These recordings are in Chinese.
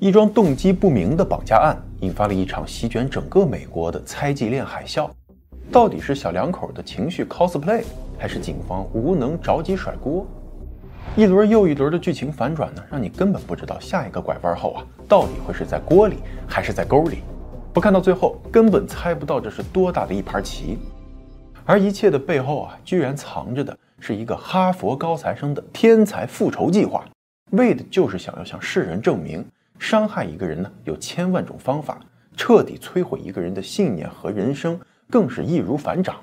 一桩动机不明的绑架案引发了一场席卷整个美国的猜忌链海啸。到底是小两口的情绪 cosplay，还是警方无能着急甩锅？一轮又一轮的剧情反转呢，让你根本不知道下一个拐弯后啊，到底会是在锅里还是在沟里。不看到最后，根本猜不到这是多大的一盘棋。而一切的背后啊，居然藏着的是一个哈佛高材生的天才复仇计划，为的就是想要向世人证明。伤害一个人呢，有千万种方法；彻底摧毁一个人的信念和人生，更是易如反掌。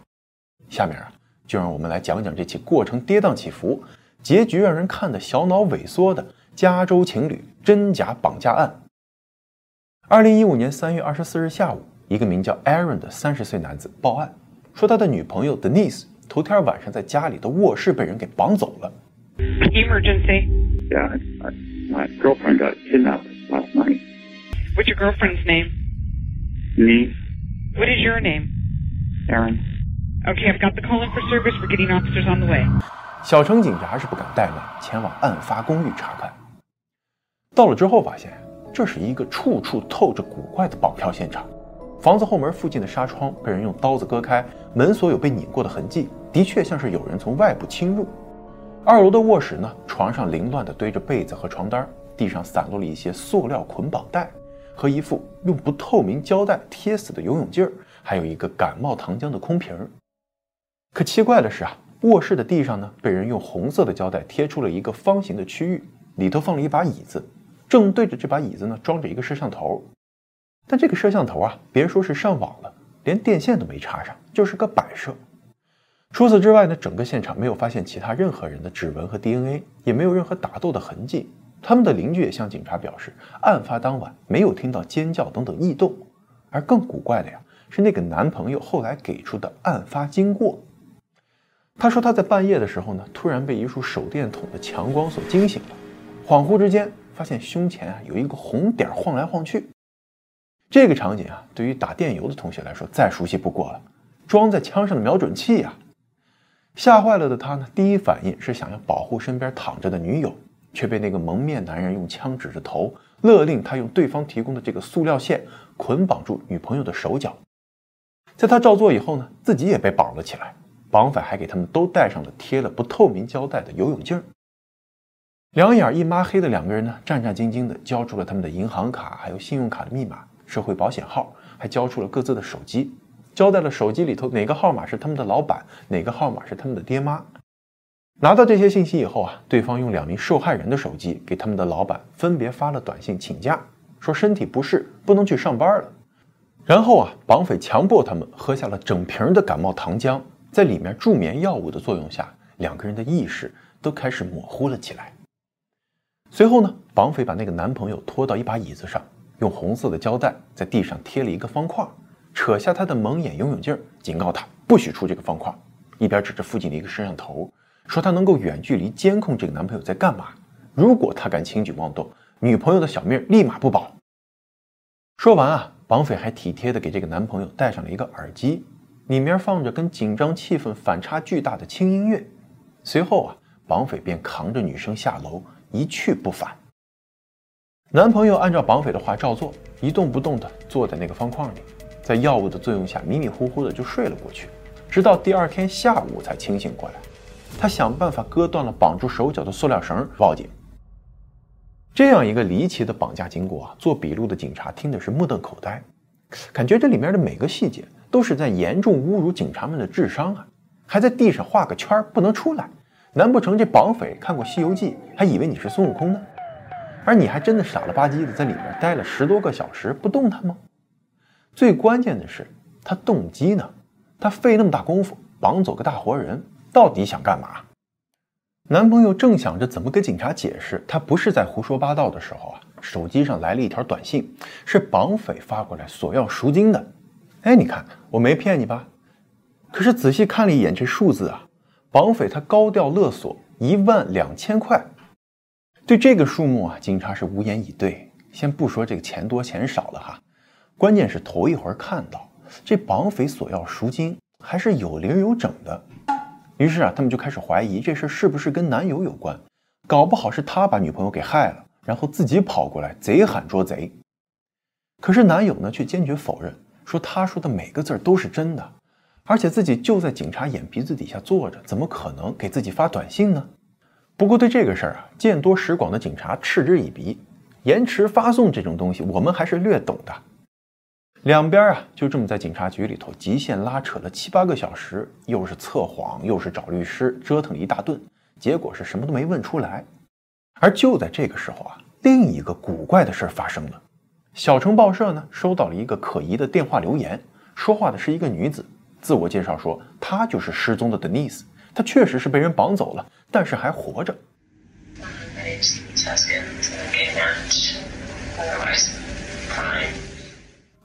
下面啊，就让我们来讲讲这起过程跌宕起伏、结局让人看得小脑萎缩的加州情侣真假绑架案。二零一五年三月二十四日下午，一个名叫 Aaron 的三十岁男子报案，说他的女朋友 Denise 头天晚上在家里的卧室被人给绑走了。Emergency. Yeah, my girlfriend got kidnapped. Last night. What's your girlfriend's name? Me, What is your name? Aaron. Okay, I've got the call in for service. We're getting officers on the way. 小城警察是不敢怠慢，前往案发公寓查看。到了之后，发现这是一个处处透着古怪的绑票现场。房子后门附近的纱窗被人用刀子割开，门锁有被拧过的痕迹，的确像是有人从外部侵入。二楼的卧室呢，床上凌乱地堆着被子和床单，地上散落了一些塑料捆绑带和一副用不透明胶带贴死的游泳镜儿，还有一个感冒糖浆的空瓶儿。可奇怪的是啊，卧室的地上呢，被人用红色的胶带贴出了一个方形的区域，里头放了一把椅子，正对着这把椅子呢，装着一个摄像头。但这个摄像头啊，别说是上网了，连电线都没插上，就是个摆设。除此之外呢，整个现场没有发现其他任何人的指纹和 DNA，也没有任何打斗的痕迹。他们的邻居也向警察表示，案发当晚没有听到尖叫等等异动。而更古怪的呀，是那个男朋友后来给出的案发经过。他说他在半夜的时候呢，突然被一束手电筒的强光所惊醒了，恍惚之间发现胸前啊有一个红点晃来晃去。这个场景啊，对于打电游的同学来说再熟悉不过了，装在枪上的瞄准器呀。吓坏了的他呢，第一反应是想要保护身边躺着的女友，却被那个蒙面男人用枪指着头，勒令他用对方提供的这个塑料线捆绑住女朋友的手脚。在他照做以后呢，自己也被绑了起来。绑匪还给他们都戴上了贴了不透明胶带的游泳镜。两眼一抹黑的两个人呢，战战兢兢地交出了他们的银行卡、还有信用卡的密码、社会保险号，还交出了各自的手机。交代了手机里头哪个号码是他们的老板，哪个号码是他们的爹妈。拿到这些信息以后啊，对方用两名受害人的手机给他们的老板分别发了短信请假，说身体不适不能去上班了。然后啊，绑匪强迫他们喝下了整瓶的感冒糖浆，在里面助眠药物的作用下，两个人的意识都开始模糊了起来。随后呢，绑匪把那个男朋友拖到一把椅子上，用红色的胶带在地上贴了一个方块。扯下他的蒙眼游泳镜，警告他不许出这个方块，一边指着附近的一个摄像头，说他能够远距离监控这个男朋友在干嘛。如果他敢轻举妄动，女朋友的小命立马不保。说完啊，绑匪还体贴的给这个男朋友戴上了一个耳机，里面放着跟紧张气氛反差巨大的轻音乐。随后啊，绑匪便扛着女生下楼，一去不返。男朋友按照绑匪的话照做，一动不动的坐在那个方框里。在药物的作用下，迷迷糊糊的就睡了过去，直到第二天下午才清醒过来。他想办法割断了绑住手脚的塑料绳，报警。这样一个离奇的绑架经过啊，做笔录的警察听的是目瞪口呆，感觉这里面的每个细节都是在严重侮辱警察们的智商啊！还在地上画个圈不能出来，难不成这绑匪看过《西游记》，还以为你是孙悟空呢？而你还真的傻了吧唧的在里面待了十多个小时不动弹吗？最关键的是，他动机呢？他费那么大功夫绑走个大活人，到底想干嘛？男朋友正想着怎么跟警察解释他不是在胡说八道的时候啊，手机上来了一条短信，是绑匪发过来索要赎金的。哎，你看我没骗你吧？可是仔细看了一眼这数字啊，绑匪他高调勒索一万两千块。对这个数目啊，警察是无言以对。先不说这个钱多钱少了哈。关键是头一回看到这绑匪索要赎金还是有零有整的，于是啊，他们就开始怀疑这事是不是跟男友有关，搞不好是他把女朋友给害了，然后自己跑过来贼喊捉贼。可是男友呢却坚决否认，说他说的每个字都是真的，而且自己就在警察眼皮子底下坐着，怎么可能给自己发短信呢？不过对这个事儿啊，见多识广的警察嗤之以鼻，延迟发送这种东西，我们还是略懂的。两边啊，就这么在警察局里头极限拉扯了七八个小时，又是测谎，又是找律师，折腾了一大顿，结果是什么都没问出来。而就在这个时候啊，另一个古怪的事儿发生了。小城报社呢，收到了一个可疑的电话留言，说话的是一个女子，自我介绍说她就是失踪的 Denise，她确实是被人绑走了，但是还活着。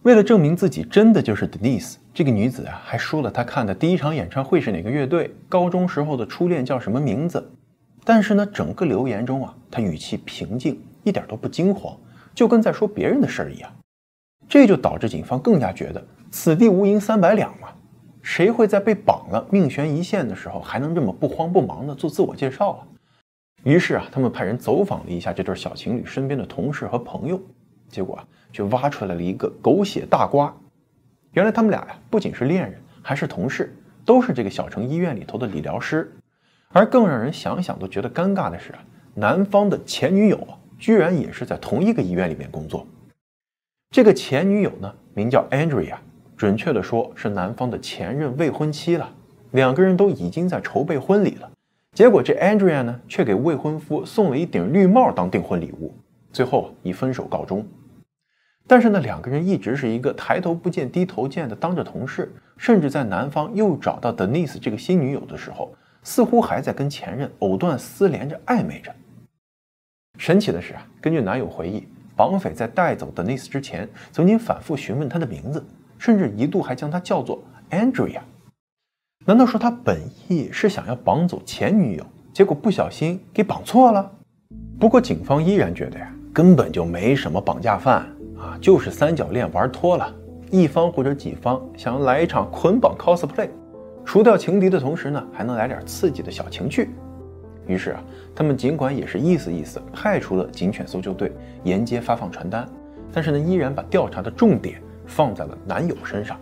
为了证明自己真的就是 Denise，这个女子啊，还说了她看的第一场演唱会是哪个乐队，高中时候的初恋叫什么名字。但是呢，整个留言中啊，她语气平静，一点都不惊慌，就跟在说别人的事儿一样。这就导致警方更加觉得此地无银三百两嘛，谁会在被绑了、命悬一线的时候还能这么不慌不忙的做自我介绍啊？于是啊，他们派人走访了一下这对小情侣身边的同事和朋友，结果啊。却挖出来了一个狗血大瓜。原来他们俩呀，不仅是恋人，还是同事，都是这个小城医院里头的理疗师。而更让人想想都觉得尴尬的是啊，男方的前女友，居然也是在同一个医院里面工作。这个前女友呢，名叫 Andrea，准确的说是男方的前任未婚妻了。两个人都已经在筹备婚礼了。结果这 Andrea 呢，却给未婚夫送了一顶绿帽当订婚礼物，最后以分手告终。但是呢，两个人一直是一个抬头不见低头见的当着同事，甚至在男方又找到 Denise 这个新女友的时候，似乎还在跟前任藕断丝连着暧昧着。神奇的是啊，根据男友回忆，绑匪在带走 Denise 之前，曾经反复询问她的名字，甚至一度还将她叫做 Andrea。难道说他本意是想要绑走前女友，结果不小心给绑错了？不过警方依然觉得呀，根本就没什么绑架犯。啊，就是三角恋玩脱了，一方或者几方想要来一场捆绑 cosplay，除掉情敌的同时呢，还能来点刺激的小情趣。于是啊，他们尽管也是意思意思派出了警犬搜救队沿街发放传单，但是呢，依然把调查的重点放在了男友身上。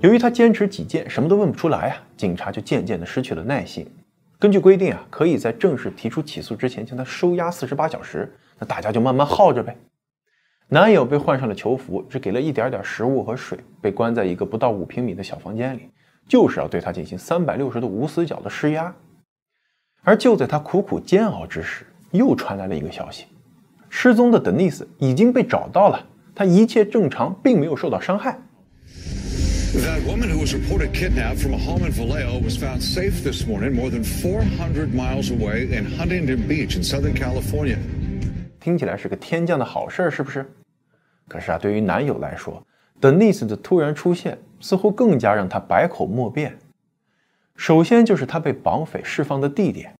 由于他坚持己见，什么都问不出来啊，警察就渐渐的失去了耐心。根据规定啊，可以在正式提出起诉之前将他收押四十八小时，那大家就慢慢耗着呗。男友被换上了囚服，只给了一点点食物和水，被关在一个不到五平米的小房间里，就是要对他进行三百六十度无死角的施压。而就在他苦苦煎熬之时，又传来了一个消息：失踪的 Denise 已经被找到了，她一切正常，并没有受到伤害。That woman who was reported kidnapped from a home in Vallejo was found safe this morning, more than 400 miles away in Huntington Beach in Southern California. 听起来是个天降的好事儿，是不是？可是啊，对于男友来说，Denise 的突然出现似乎更加让他百口莫辩。首先就是他被绑匪释放的地点。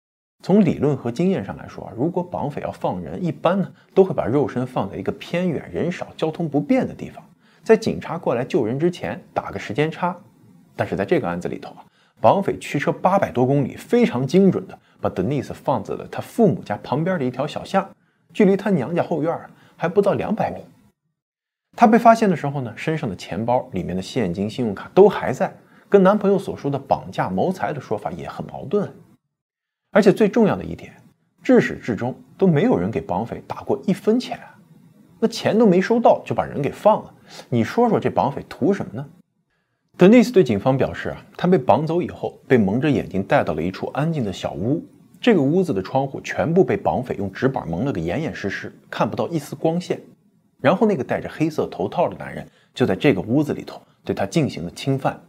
从理论和经验上来说啊，如果绑匪要放人，一般呢都会把肉身放在一个偏远、人少、交通不便的地方，在警察过来救人之前打个时间差。但是在这个案子里头啊，绑匪驱车八百多公里，非常精准的把 Denise 放在了他父母家旁边的一条小巷，距离他娘家后院还不到两百米。她被发现的时候呢，身上的钱包里面的现金、信用卡都还在，跟男朋友所说的绑架谋财的说法也很矛盾。而且最重要的一点，至始至终都没有人给绑匪打过一分钱，那钱都没收到就把人给放了，你说说这绑匪图什么呢？德尼斯对警方表示啊，他被绑走以后，被蒙着眼睛带到了一处安静的小屋，这个屋子的窗户全部被绑匪用纸板蒙了个严严实实，看不到一丝光线。然后那个戴着黑色头套的男人就在这个屋子里头对他进行了侵犯。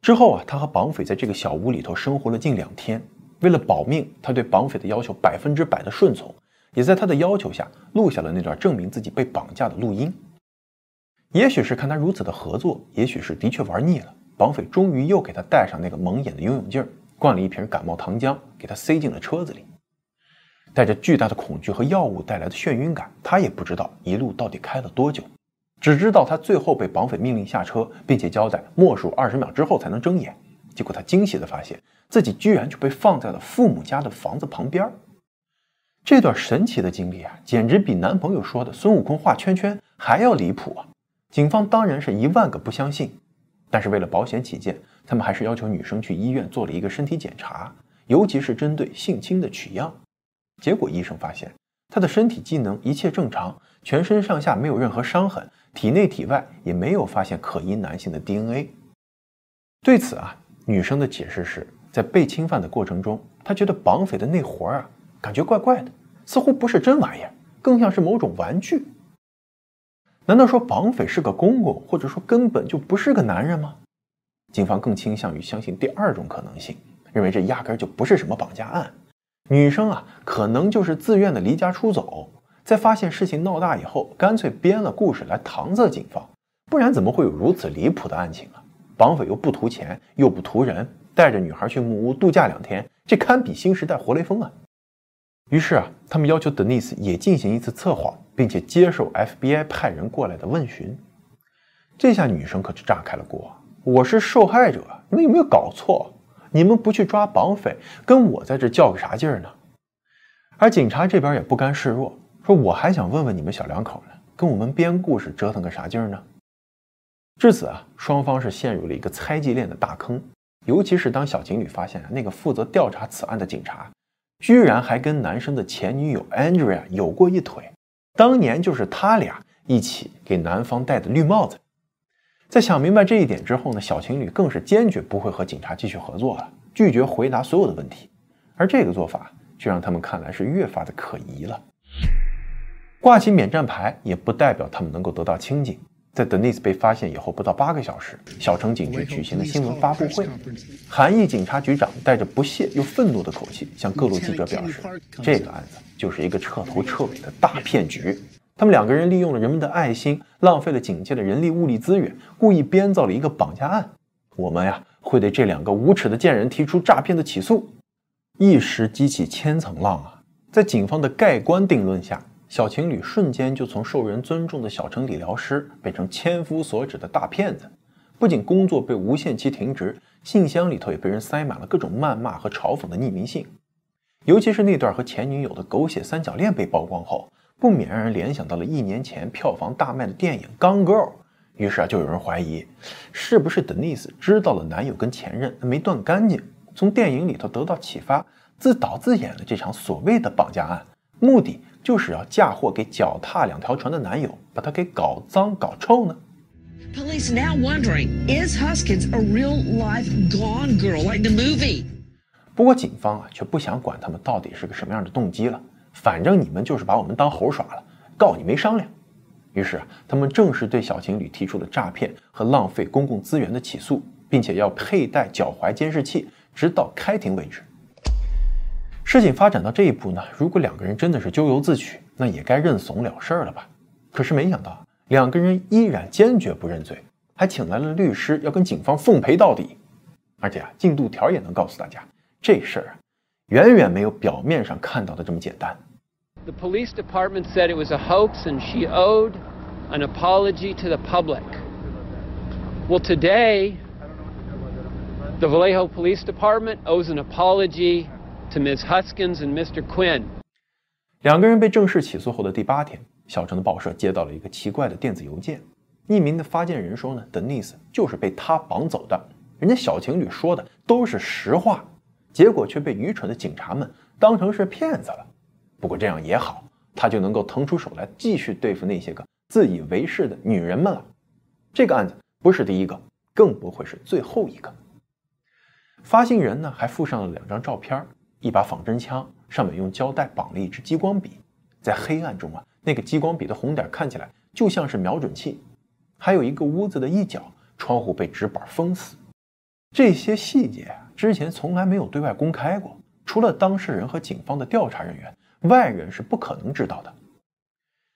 之后啊，他和绑匪在这个小屋里头生活了近两天。为了保命，他对绑匪的要求百分之百的顺从，也在他的要求下录下了那段证明自己被绑架的录音。也许是看他如此的合作，也许是的确玩腻了，绑匪终于又给他戴上那个蒙眼的游泳镜，灌了一瓶感冒糖浆，给他塞进了车子里。带着巨大的恐惧和药物带来的眩晕感，他也不知道一路到底开了多久，只知道他最后被绑匪命令下车，并且交代默数二十秒之后才能睁眼。结果他惊喜地发现自己居然就被放在了父母家的房子旁边。这段神奇的经历啊，简直比男朋友说的孙悟空画圈圈还要离谱啊！警方当然是一万个不相信，但是为了保险起见，他们还是要求女生去医院做了一个身体检查，尤其是针对性侵的取样。结果医生发现他的身体机能一切正常，全身上下没有任何伤痕，体内体外也没有发现可疑男性的 DNA。对此啊，女生的解释是在被侵犯的过程中，她觉得绑匪的那活儿啊。感觉怪怪的，似乎不是真玩意儿，更像是某种玩具。难道说绑匪是个公公，或者说根本就不是个男人吗？警方更倾向于相信第二种可能性，认为这压根就不是什么绑架案。女生啊，可能就是自愿的离家出走，在发现事情闹大以后，干脆编了故事来搪塞警方。不然怎么会有如此离谱的案情啊？绑匪又不图钱，又不图人，带着女孩去木屋度假两天，这堪比新时代活雷锋啊！于是啊，他们要求 Denise 也进行一次测谎，并且接受 FBI 派人过来的问询。这下女生可是炸开了锅：“我是受害者，你们有没有搞错？你们不去抓绑匪，跟我在这较个啥劲儿呢？”而警察这边也不甘示弱，说：“我还想问问你们小两口呢，跟我们编故事折腾个啥劲儿呢？”至此啊，双方是陷入了一个猜忌链的大坑。尤其是当小情侣发现啊那个负责调查此案的警察。居然还跟男生的前女友 Andrea 有过一腿，当年就是他俩一起给男方戴的绿帽子。在想明白这一点之后呢，小情侣更是坚决不会和警察继续合作了，拒绝回答所有的问题。而这个做法却让他们看来是越发的可疑了。挂起免战牌也不代表他们能够得到清静。在 Denise 被发现以后不到八个小时，小城警局举行了新闻发布会。韩裔警察局长带着不屑又愤怒的口气向各路记者表示：“这个案子就是一个彻头彻尾的大骗局。他们两个人利用了人们的爱心，浪费了警界的人力物力资源，故意编造了一个绑架案。我们呀，会对这两个无耻的贱人提出诈骗的起诉。”一时激起千层浪啊！在警方的盖棺定论下。小情侣瞬间就从受人尊重的小城理疗师变成千夫所指的大骗子，不仅工作被无限期停职，信箱里头也被人塞满了各种谩骂和嘲讽的匿名信。尤其是那段和前女友的狗血三角恋被曝光后，不免让人联想到了一年前票房大卖的电影《Gone Girl》。于是啊，就有人怀疑，是不是 Denise 知道了男友跟前任没断干净，从电影里头得到启发，自导自演了这场所谓的绑架案，目的。就是要嫁祸给脚踏两条船的男友，把他给搞脏搞臭呢。Police now wondering is Huskins a real life gone girl like the movie？不过警方啊却不想管他们到底是个什么样的动机了，反正你们就是把我们当猴耍了，告你没商量。于是啊，他们正式对小情侣提出了诈骗和浪费公共资源的起诉，并且要佩戴脚踝监视器，直到开庭为止。事情发展到这一步呢，如果两个人真的是咎由自取，那也该认怂了事儿了吧？可是没想到，两个人依然坚决不认罪，还请来了律师要跟警方奉陪到底。而且啊，进度条也能告诉大家，这事儿啊，远远没有表面上看到的这么简单。The police department said it was a hoax and she owed an apology to the public. Well, today, the Vallejo Police Department owes an apology. to Ms. Huskins and Mr. Quinn。两个人被正式起诉后的第八天，小城的报社接到了一个奇怪的电子邮件。匿名的发件人说呢，Denise 就是被他绑走的，人家小情侣说的都是实话，结果却被愚蠢的警察们当成是骗子了。不过这样也好，他就能够腾出手来继续对付那些个自以为是的女人们了。这个案子不是第一个，更不会是最后一个。发信人呢，还附上了两张照片。一把仿真枪，上面用胶带绑了一支激光笔，在黑暗中啊，那个激光笔的红点看起来就像是瞄准器。还有一个屋子的一角，窗户被纸板封死。这些细节啊，之前从来没有对外公开过，除了当事人和警方的调查人员，外人是不可能知道的。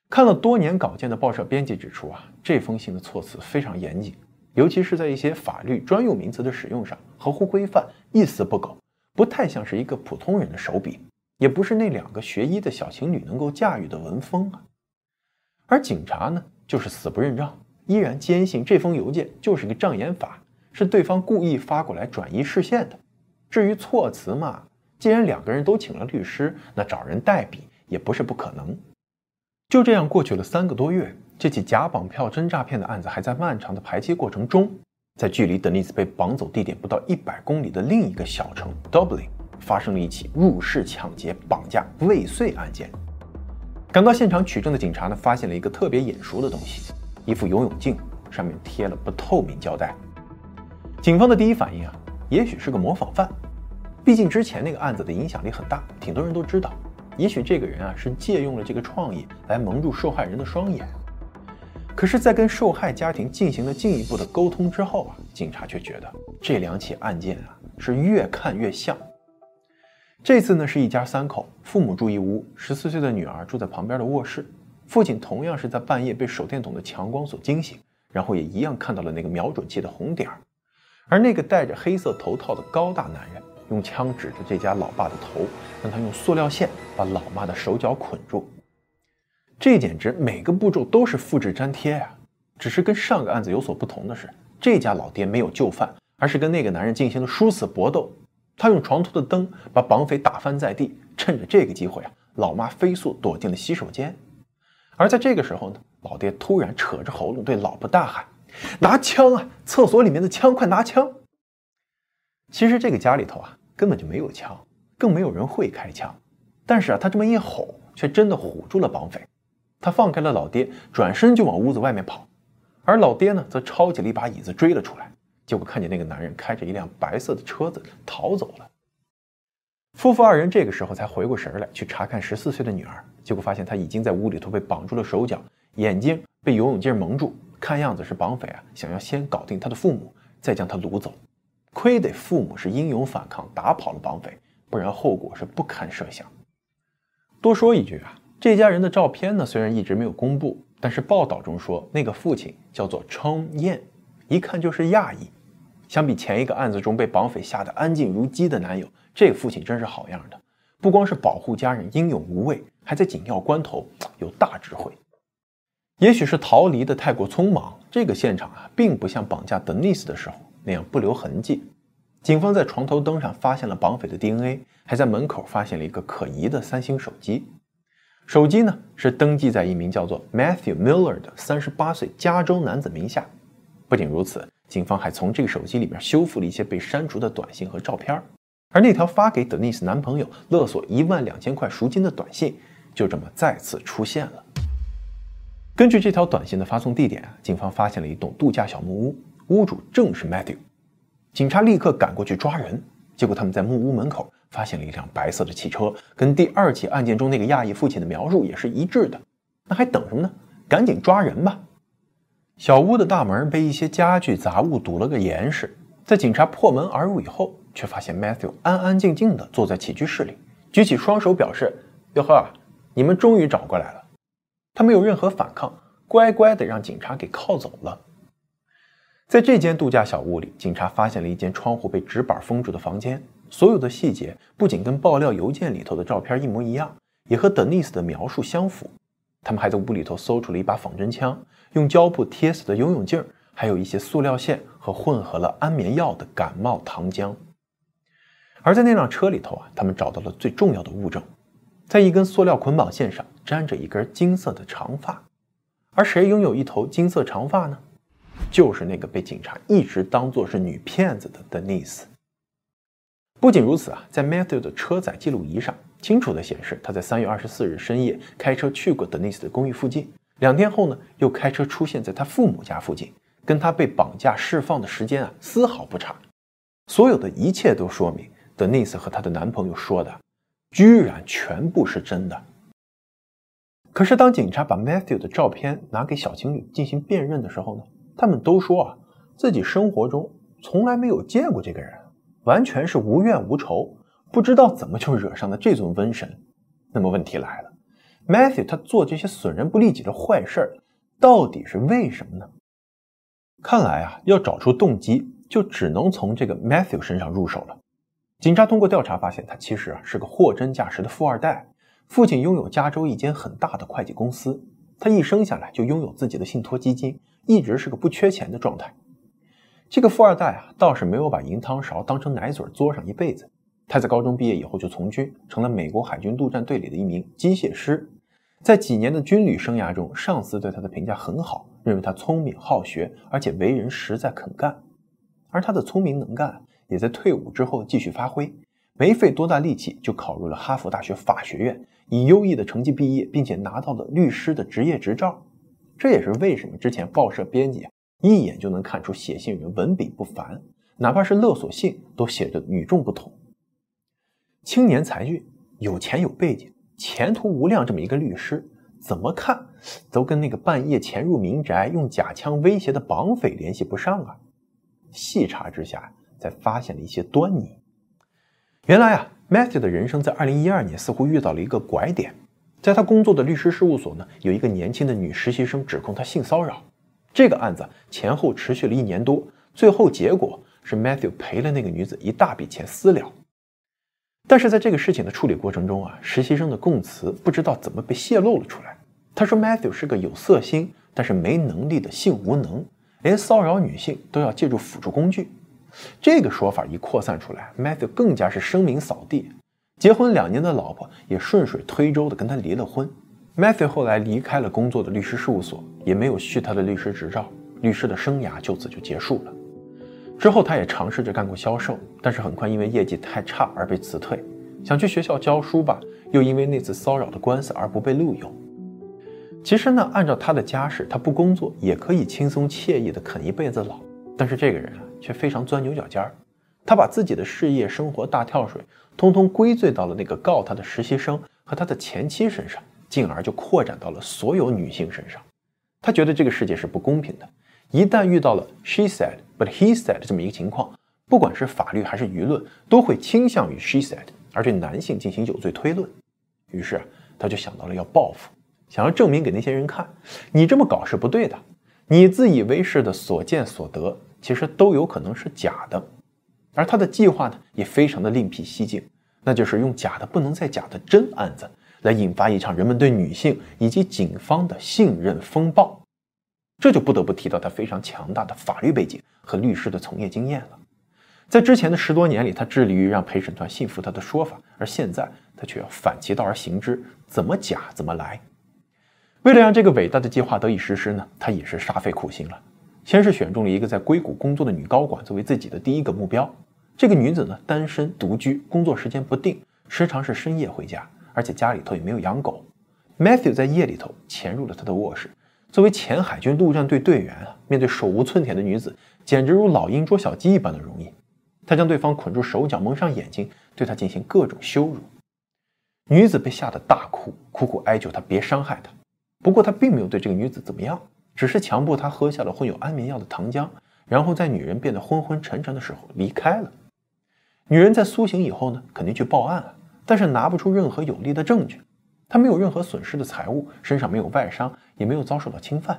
看了多年稿件的报社编辑指出啊，这封信的措辞非常严谨，尤其是在一些法律专用名词的使用上，合乎规范，一丝不苟。不太像是一个普通人的手笔，也不是那两个学医的小情侣能够驾驭的文风啊。而警察呢，就是死不认账，依然坚信这封邮件就是个障眼法，是对方故意发过来转移视线的。至于措辞嘛，既然两个人都请了律师，那找人代笔也不是不可能。就这样过去了三个多月，这起假绑票真诈骗的案子还在漫长的排期过程中。在距离德尼斯被绑走地点不到一百公里的另一个小城 Dublin，发生了一起入室抢劫、绑架、未遂案件。赶到现场取证的警察呢，发现了一个特别眼熟的东西——一副游泳镜，上面贴了不透明胶带。警方的第一反应啊，也许是个模仿犯，毕竟之前那个案子的影响力很大，挺多人都知道。也许这个人啊是借用了这个创意来蒙住受害人的双眼，可是，在跟受害家庭进行了进一步的沟通之后啊，警察却觉得这两起案件啊是越看越像。这次呢是一家三口，父母住一屋，十四岁的女儿住在旁边的卧室，父亲同样是在半夜被手电筒的强光所惊醒，然后也一样看到了那个瞄准器的红点儿，而那个戴着黑色头套的高大男人。用枪指着这家老爸的头，让他用塑料线把老妈的手脚捆住。这简直每个步骤都是复制粘贴呀！只是跟上个案子有所不同的是，这家老爹没有就范，而是跟那个男人进行了殊死搏斗。他用床头的灯把绑匪打翻在地，趁着这个机会啊，老妈飞速躲进了洗手间。而在这个时候呢，老爹突然扯着喉咙对老婆大喊：“拿枪啊！厕所里面的枪，快拿枪！”其实这个家里头啊，根本就没有枪，更没有人会开枪。但是啊，他这么一吼，却真的唬住了绑匪。他放开了老爹，转身就往屋子外面跑。而老爹呢，则抄起了一把椅子追了出来。结果看见那个男人开着一辆白色的车子逃走了。夫妇二人这个时候才回过神来，去查看十四岁的女儿。结果发现她已经在屋里头被绑住了手脚，眼睛被游泳镜蒙住。看样子是绑匪啊，想要先搞定他的父母，再将他掳走。亏得父母是英勇反抗，打跑了绑匪，不然后果是不堪设想。多说一句啊，这家人的照片呢，虽然一直没有公布，但是报道中说那个父亲叫做冲燕，一看就是亚裔。相比前一个案子中被绑匪吓得安静如鸡的男友，这个父亲真是好样的，不光是保护家人英勇无畏，还在紧要关头有大智慧。也许是逃离的太过匆忙，这个现场啊，并不像绑架德尼斯的时候。那样不留痕迹。警方在床头灯上发现了绑匪的 DNA，还在门口发现了一个可疑的三星手机。手机呢是登记在一名叫做 Matthew Miller 的三十八岁加州男子名下。不仅如此，警方还从这个手机里面修复了一些被删除的短信和照片。而那条发给 Denise 男朋友勒索一万两千块赎金的短信，就这么再次出现了。根据这条短信的发送地点，警方发现了一栋度假小木屋。屋主正是 Matthew，警察立刻赶过去抓人。结果他们在木屋门口发现了一辆白色的汽车，跟第二起案件中那个亚裔父亲的描述也是一致的。那还等什么呢？赶紧抓人吧！小屋的大门被一些家具杂物堵了个严实。在警察破门而入以后，却发现 Matthew 安安静静地坐在起居室里，举起双手表示：“哟呵，你们终于找过来了。”他没有任何反抗，乖乖地让警察给铐走了。在这间度假小屋里，警察发现了一间窗户被纸板封住的房间。所有的细节不仅跟爆料邮件里头的照片一模一样，也和 Denise 的描述相符。他们还在屋里头搜出了一把仿真枪、用胶布贴死的游泳镜，还有一些塑料线和混合了安眠药的感冒糖浆。而在那辆车里头啊，他们找到了最重要的物证，在一根塑料捆绑线上粘着一根金色的长发。而谁拥有一头金色长发呢？就是那个被警察一直当作是女骗子的 Denise。不仅如此啊，在 Matthew 的车载记录仪上，清楚地显示他在三月二十四日深夜开车去过 Denise 的公寓附近，两天后呢，又开车出现在他父母家附近，跟他被绑架释放的时间啊丝毫不差。所有的一切都说明 Denise 和她的男朋友说的，居然全部是真的。可是当警察把 Matthew 的照片拿给小情侣进行辨认的时候呢？他们都说啊，自己生活中从来没有见过这个人，完全是无怨无仇，不知道怎么就惹上了这尊瘟神。那么问题来了，Matthew 他做这些损人不利己的坏事儿，到底是为什么呢？看来啊，要找出动机，就只能从这个 Matthew 身上入手了。警察通过调查发现，他其实啊是个货真价实的富二代，父亲拥有加州一间很大的会计公司，他一生下来就拥有自己的信托基金。一直是个不缺钱的状态。这个富二代啊，倒是没有把银汤勺当成奶嘴嘬上一辈子。他在高中毕业以后就从军，成了美国海军陆战队里的一名机械师。在几年的军旅生涯中，上司对他的评价很好，认为他聪明好学，而且为人实在肯干。而他的聪明能干也在退伍之后继续发挥，没费多大力气就考入了哈佛大学法学院，以优异的成绩毕业，并且拿到了律师的职业执照。这也是为什么之前报社编辑一眼就能看出写信人文笔不凡，哪怕是勒索信都写得与众不同。青年才俊，有钱有背景。前途无量这么一个律师，怎么看都跟那个半夜潜入民宅用假枪威胁的绑匪联系不上啊！细查之下，才发现了一些端倪。原来啊，Matthew 的人生在2012年似乎遇到了一个拐点。在他工作的律师事务所呢，有一个年轻的女实习生指控他性骚扰。这个案子前后持续了一年多，最后结果是 Matthew 赔了那个女子一大笔钱私了。但是在这个事情的处理过程中啊，实习生的供词不知道怎么被泄露了出来。他说，Matthew 是个有色心但是没能力的性无能，连骚扰女性都要借助辅助工具。这个说法一扩散出来，Matthew 更加是声名扫地。结婚两年的老婆也顺水推舟的跟他离了婚。Matthew 后来离开了工作的律师事务所，也没有续他的律师执照，律师的生涯就此就结束了。之后，他也尝试着干过销售，但是很快因为业绩太差而被辞退。想去学校教书吧，又因为那次骚扰的官司而不被录用。其实呢，按照他的家世，他不工作也可以轻松惬意的啃一辈子老。但是这个人啊，却非常钻牛角尖儿。他把自己的事业、生活大跳水，通通归罪到了那个告他的实习生和他的前妻身上，进而就扩展到了所有女性身上。他觉得这个世界是不公平的。一旦遇到了 she said but he said 这么一个情况，不管是法律还是舆论，都会倾向于 she said，而对男性进行有罪推论。于是他就想到了要报复，想要证明给那些人看，你这么搞是不对的，你自以为是的所见所得，其实都有可能是假的。而他的计划呢，也非常的另辟蹊径，那就是用假的不能再假的真案子，来引发一场人们对女性以及警方的信任风暴。这就不得不提到他非常强大的法律背景和律师的从业经验了。在之前的十多年里，他致力于让陪审团信服他的说法，而现在他却要反其道而行之，怎么假怎么来。为了让这个伟大的计划得以实施呢，他也是煞费苦心了。先是选中了一个在硅谷工作的女高管作为自己的第一个目标。这个女子呢，单身独居，工作时间不定，时常是深夜回家，而且家里头也没有养狗。Matthew 在夜里头潜入了她的卧室。作为前海军陆战队队员啊，面对手无寸铁的女子，简直如老鹰捉小鸡一般的容易。他将对方捆住手脚，蒙上眼睛，对她进行各种羞辱。女子被吓得大哭，苦苦哀求他别伤害她。不过他并没有对这个女子怎么样，只是强迫她喝下了混有安眠药的糖浆，然后在女人变得昏昏沉沉的时候离开了。女人在苏醒以后呢，肯定去报案了，但是拿不出任何有力的证据。她没有任何损失的财物，身上没有外伤，也没有遭受到侵犯。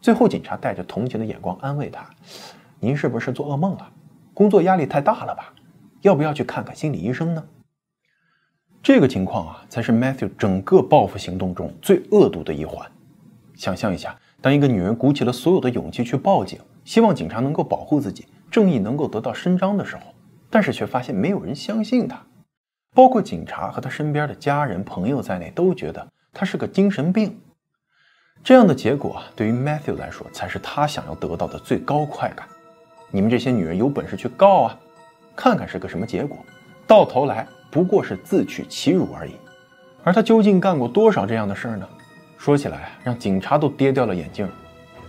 最后，警察带着同情的眼光安慰她：“您是不是做噩梦了？工作压力太大了吧？要不要去看看心理医生呢？”这个情况啊，才是 Matthew 整个报复行动中最恶毒的一环。想象一下，当一个女人鼓起了所有的勇气去报警，希望警察能够保护自己，正义能够得到伸张的时候，但是却发现没有人相信他。包括警察和他身边的家人朋友在内，都觉得他是个精神病。这样的结果对于 Matthew 来说，才是他想要得到的最高快感。你们这些女人有本事去告啊，看看是个什么结果。到头来不过是自取其辱而已。而他究竟干过多少这样的事儿呢？说起来，让警察都跌掉了眼镜。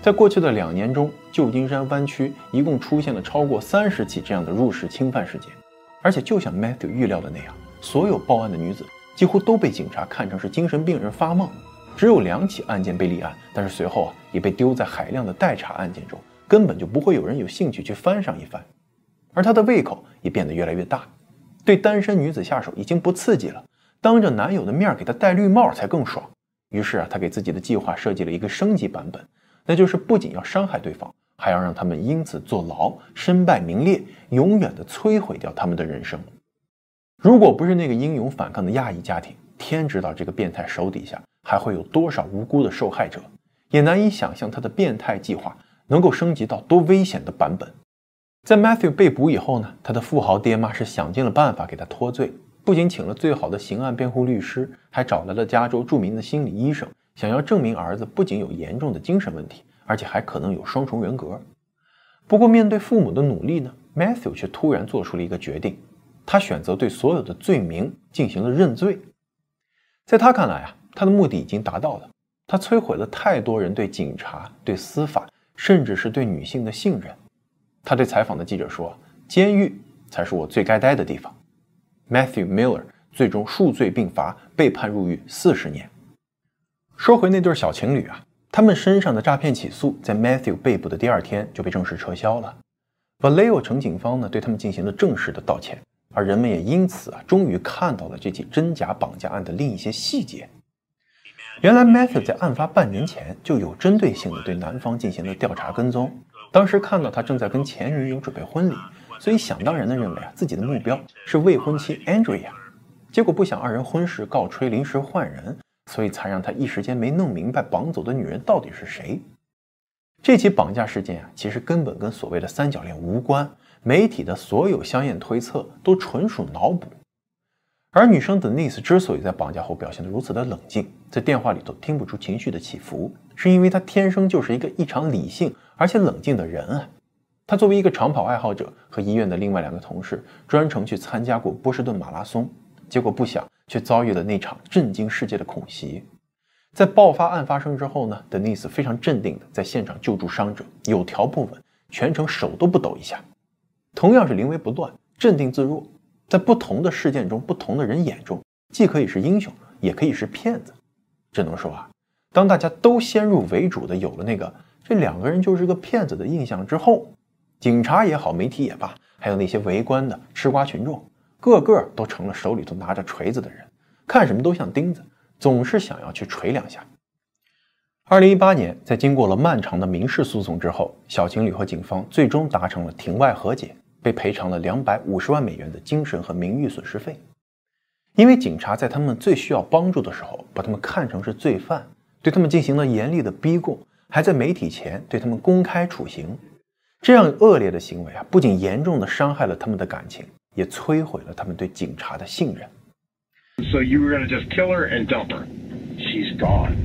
在过去的两年中，旧金山湾区一共出现了超过三十起这样的入室侵犯事件，而且就像 Matthew 预料的那样。所有报案的女子几乎都被警察看成是精神病人发梦，只有两起案件被立案，但是随后啊也被丢在海量的待查案件中，根本就不会有人有兴趣去翻上一番。而他的胃口也变得越来越大，对单身女子下手已经不刺激了，当着男友的面给她戴绿帽才更爽。于是啊，他给自己的计划设计了一个升级版本，那就是不仅要伤害对方，还要让他们因此坐牢、身败名裂，永远的摧毁掉他们的人生。如果不是那个英勇反抗的亚裔家庭，天知道这个变态手底下还会有多少无辜的受害者，也难以想象他的变态计划能够升级到多危险的版本。在 Matthew 被捕以后呢，他的富豪爹妈是想尽了办法给他脱罪，不仅请了最好的刑案辩护律师，还找来了加州著名的心理医生，想要证明儿子不仅有严重的精神问题，而且还可能有双重人格。不过，面对父母的努力呢，Matthew 却突然做出了一个决定，他选择对所有的罪名进行了认罪。在他看来啊，他的目的已经达到了，他摧毁了太多人对警察、对司法，甚至是对女性的信任。他对采访的记者说：“监狱才是我最该待的地方。” Matthew Miller 最终数罪并罚，被判入狱四十年。说回那对小情侣啊，他们身上的诈骗起诉在 Matthew 被捕的第二天就被正式撤销了。Vallejo 城警方呢对他们进行了正式的道歉，而人们也因此啊终于看到了这起真假绑架案的另一些细节。原来 Matthew 在案发半年前就有针对性的对男方进行了调查跟踪。当时看到他正在跟前女友准备婚礼，所以想当然的认为啊自己的目标是未婚妻 Andrea。结果不想二人婚事告吹，临时换人，所以才让他一时间没弄明白绑走的女人到底是谁。这起绑架事件啊，其实根本跟所谓的三角恋无关，媒体的所有香艳推测都纯属脑补。而女生 Denise 之所以在绑架后表现得如此的冷静，在电话里头听不出情绪的起伏，是因为她天生就是一个异常理性而且冷静的人啊。她作为一个长跑爱好者，和医院的另外两个同事专程去参加过波士顿马拉松，结果不想却遭遇了那场震惊世界的恐袭。在爆发案发生之后呢，Denise 非常镇定的在现场救助伤者，有条不紊，全程手都不抖一下。同样是临危不乱，镇定自若。在不同的事件中，不同的人眼中，既可以是英雄，也可以是骗子。只能说啊，当大家都先入为主的有了那个这两个人就是个骗子的印象之后，警察也好，媒体也罢，还有那些围观的吃瓜群众，个个都成了手里头拿着锤子的人，看什么都像钉子，总是想要去锤两下。二零一八年，在经过了漫长的民事诉讼之后，小情侣和警方最终达成了庭外和解。被赔偿了两百五十万美元的精神和名誉损失费，因为警察在他们最需要帮助的时候，把他们看成是罪犯，对他们进行了严厉的逼供，还在媒体前对他们公开处刑。这样恶劣的行为啊，不仅严重的伤害了他们的感情，也摧毁了他们对警察的信任。So you were gonna just kill her and dump her? She's gone.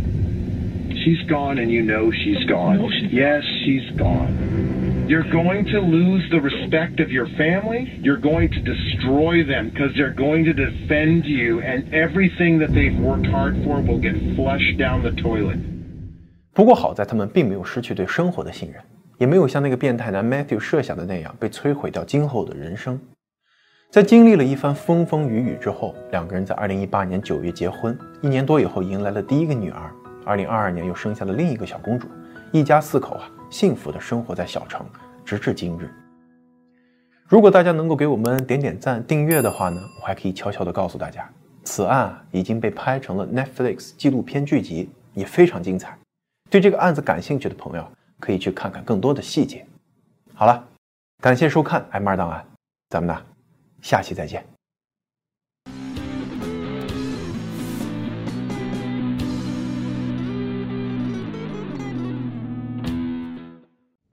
She's gone, and you know she's gone. Yes, she's gone. You're going to lose the respect of your family. You're going to destroy them because they're going to defend you, and everything that they've worked hard for will get flushed down the toilet. 不过好在他们并没有失去对生活的信任，也没有像那个变态男 Matthew 设想的那样被摧毁掉今后的人生。 在经历了一番风风雨雨之后，两个人在2018年9月结婚，一年多以后迎来了第一个女儿，2022年又生下了另一个小公主，一家四口啊。幸福的生活在小城，直至今日。如果大家能够给我们点点赞、订阅的话呢，我还可以悄悄的告诉大家，此案已经被拍成了 Netflix 纪录片剧集，也非常精彩。对这个案子感兴趣的朋友，可以去看看更多的细节。好了，感谢收看《M 二档案》，咱们呢，下期再见。